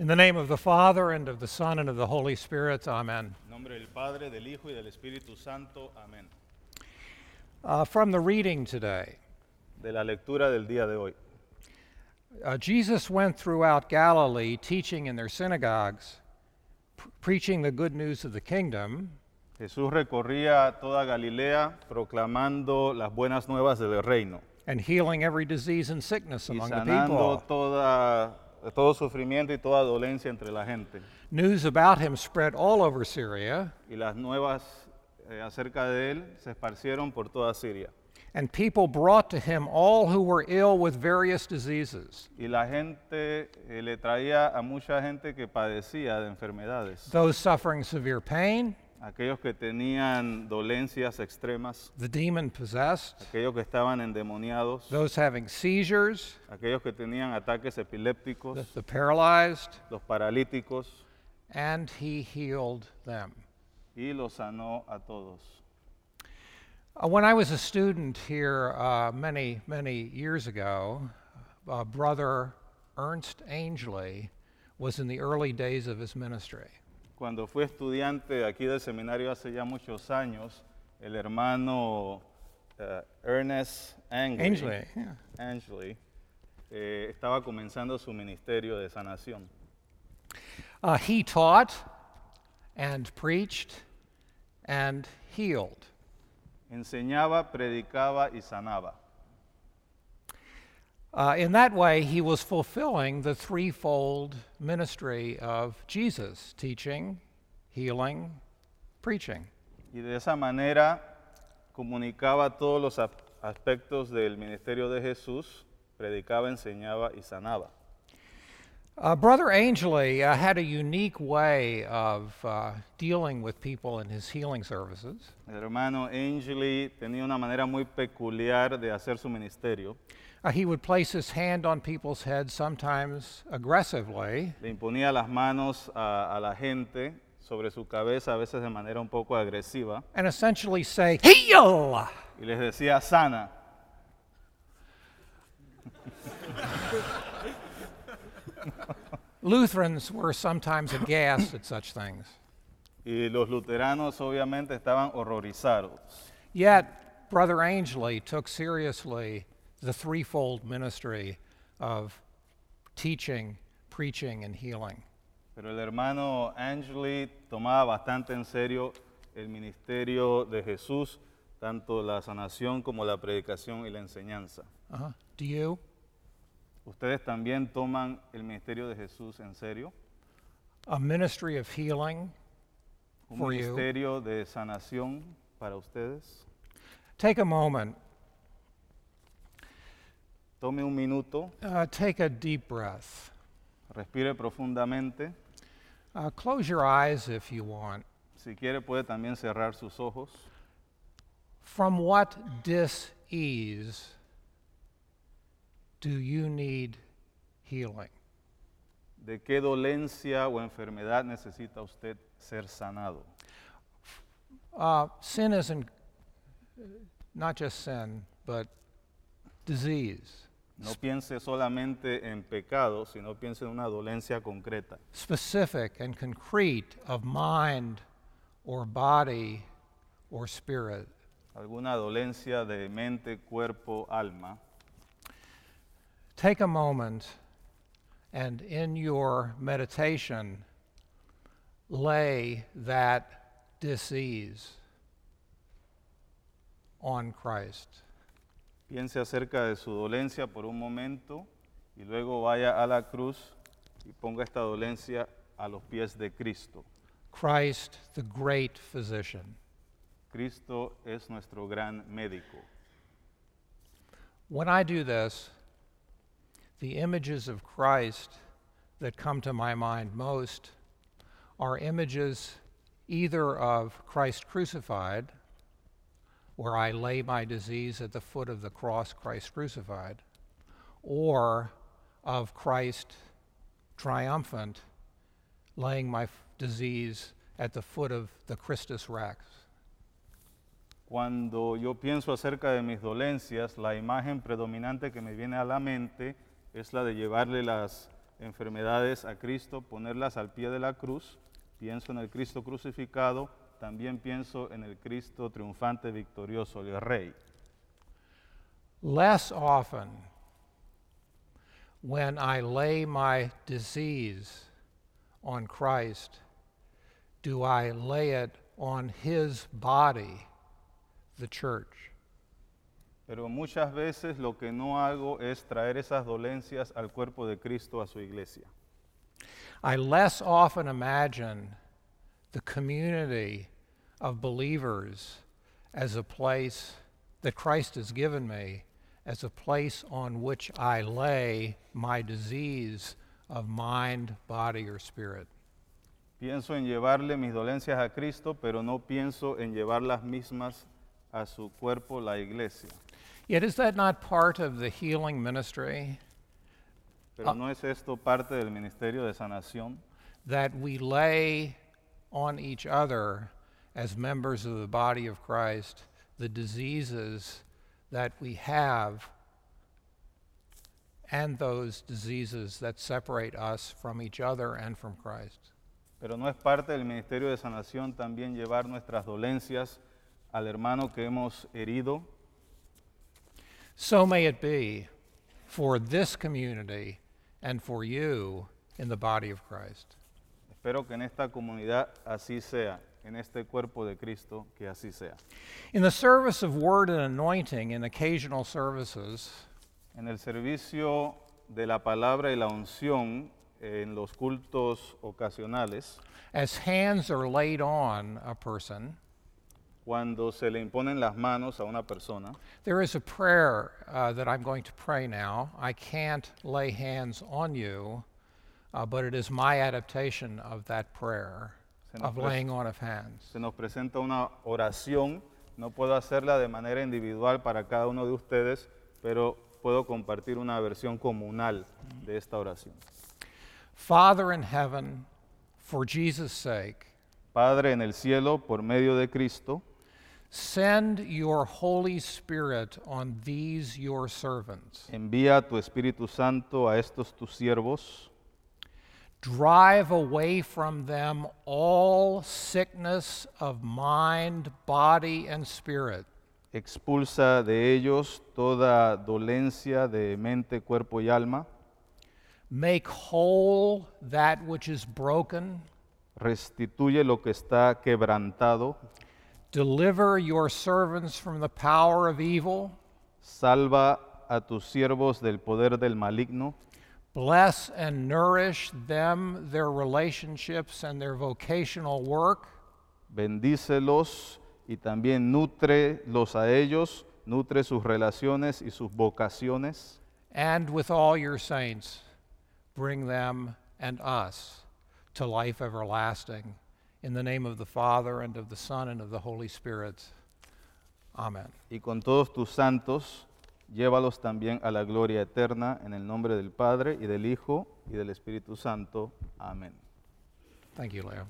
In the name of the Father, and of the Son, and of the Holy Spirit, amen. Nombre del Padre, del Hijo y del Espíritu Santo. Amén. Uh, from the reading today, De la lectura del día de hoy. uh, Jesus went throughout Galilee, teaching in their synagogues, pr- preaching the good news of the kingdom, Jesús recorría toda Galilea proclamando las buenas nuevas del reino and healing every disease and sickness among the sanando people. toda, todo sufrimiento y toda dolencia entre la gente. News about him spread all over Syria, Y las nuevas eh, acerca de él se esparcieron por toda Siria. and people brought to him all who were ill with various diseases, Y la gente eh, le traía a mucha gente que padecía de enfermedades. those suffering severe pain, Aquellos que tenían dolencias extremas, the demon possessed, aquellos que estaban endemoniados, those having seizures, aquellos que tenían ataques epilépticos, the, the paralyzed, los paralíticos, and he healed them. y los sanó a todos. Uh, when I was a student here uh, many, many years ago, uh, Brother Ernest Angley was in the early days of his ministry. Cuando fui estudiante aquí del seminario hace ya muchos años, el hermano eh, Ernest Angley, Angley, yeah. Angley, eh, estaba comenzando su ministerio de sanación. Uh, he taught and preached and healed. Enseñaba, predicaba y sanaba. Uh, in that way, he was fulfilling the threefold ministry of Jesus teaching, healing, preaching. Y de esa manera comunicaba todos los aspectos del ministerio de Jesús, predicaba, enseñaba y sanaba. Uh, Brother Angley uh, had a unique way of uh, dealing with people in his healing services. El hermano Angeli tenía una manera muy peculiar de hacer su ministerio. Uh, he would place his hand on people's heads, sometimes aggressively, Le imponía las manos a, a la gente sobre su cabeza, a veces de manera un poco agresiva, and essentially say, Heal! y les decía sana. Lutherans were sometimes aghast at such things. Y los luteranos obviamente estaban horrorizados. Yet, Brother Angley took seriously the threefold ministry of teaching, preaching, and healing. Pero el hermano Angeli tomaba bastante en serio el ministerio de Jesús, tanto la sanación como la predicación y la enseñanza. Uh-huh. Do you? ¿Ustedes también toman el ministerio de Jesús en serio? A ministry of healing ¿Un For you. ministerio de sanación para ustedes? Take a moment, Tome un minuto, uh, take a deep breath. respire profundamente. Uh, close your eyes if you want. Si quiere puede también cerrar sus ojos. From what dis-ease do you need healing? ¿De qué dolencia o enfermedad necesita usted ser sanado? Uh, sin isn't not just sin, but disease, No piense solamente en pecado, sino piense en una dolencia concreta, specific and concrete of mind or body or spirit. alguna dolencia de mente, cuerpo, alma. Take a moment and in your meditation, lay that disease on Christ. Piense acerca de su dolencia por un momento y luego vaya a la cruz y ponga esta dolencia a los pies de Cristo. Christ, the great physician. Cristo es nuestro gran médico. When I do this, the images of Christ that come to my mind most are images either of Christ crucified, where I lay my disease at the foot of the cross, Christ crucified, or of Christ triumphant, laying my f- disease at the foot of the Christus Rex. Cuando yo pienso acerca de mis dolencias, la imagen predominante que me viene a la mente es la de llevarle las enfermedades a Cristo, ponerlas al pie de la cruz. Pienso en el Cristo crucificado, también pienso en el Cristo triunfante, victorioso, el Rey. Less often, when I lay my disease on Christ, do I lay it on His body, the church. Pero muchas veces lo que no hago es traer esas dolencias al cuerpo de Cristo, a su iglesia. I less often imagine the community of believers as a place that Christ has given me, as a place on which I lay my disease of mind, body, or spirit. Pienso en llevarle mis dolencias a Cristo, pero no pienso en llevar las mismas a su cuerpo, la iglesia. Yet, is that not part of the healing ministry? Pero no es esto parte del ministerio de sanación, that we lay on each other as members of the body of Christ the diseases that we have and those diseases that separate us from each other and from Christ. pero no es parte del ministerio de sanación también llevar nuestras dolencias al hermano que hemos herido. So may it be for this community and for you in the body of Christ. Espero que en esta comunidad así sea, en este cuerpo de Cristo que así sea. In the service of word and anointing in occasional services, En el servicio de la palabra y la unción en los cultos ocasionales, as hands are laid on a person, cuando se le imponen las manos a una persona, There is a prayer uh, that I'm going to pray now. I can't lay hands on you, uh, but it is my adaptation of that prayer of laying on of hands. se nos presenta una oración. No puedo hacerla de manera individual para cada uno de ustedes, pero puedo compartir una versión comunal de esta oración. Father in heaven, for Jesus' sake, Padre en el cielo, por medio de Cristo, send your Holy Spirit on these your servants. envía tu Espíritu Santo a estos tus siervos. Drive away from them all sickness of mind, body, and spirit. Expulsa de ellos toda dolencia de mente, cuerpo y alma. Make whole that which is broken. Restituye lo que está quebrantado. Deliver your servants from the power of evil. Salva a tus siervos del poder del maligno. Bless and nourish them, their relationships, and their vocational work. Bendícelos y también nutre los a ellos, nutre sus relaciones y sus vocaciones. And with all your saints, bring them and us to life everlasting. In the name of the Father, and of the Son, and of the Holy Spirit. Amen. Y con todos tus santos, llévalos también a la gloria eterna en el nombre del Padre y del Hijo y del Espíritu Santo. Amén. Thank you, Leo.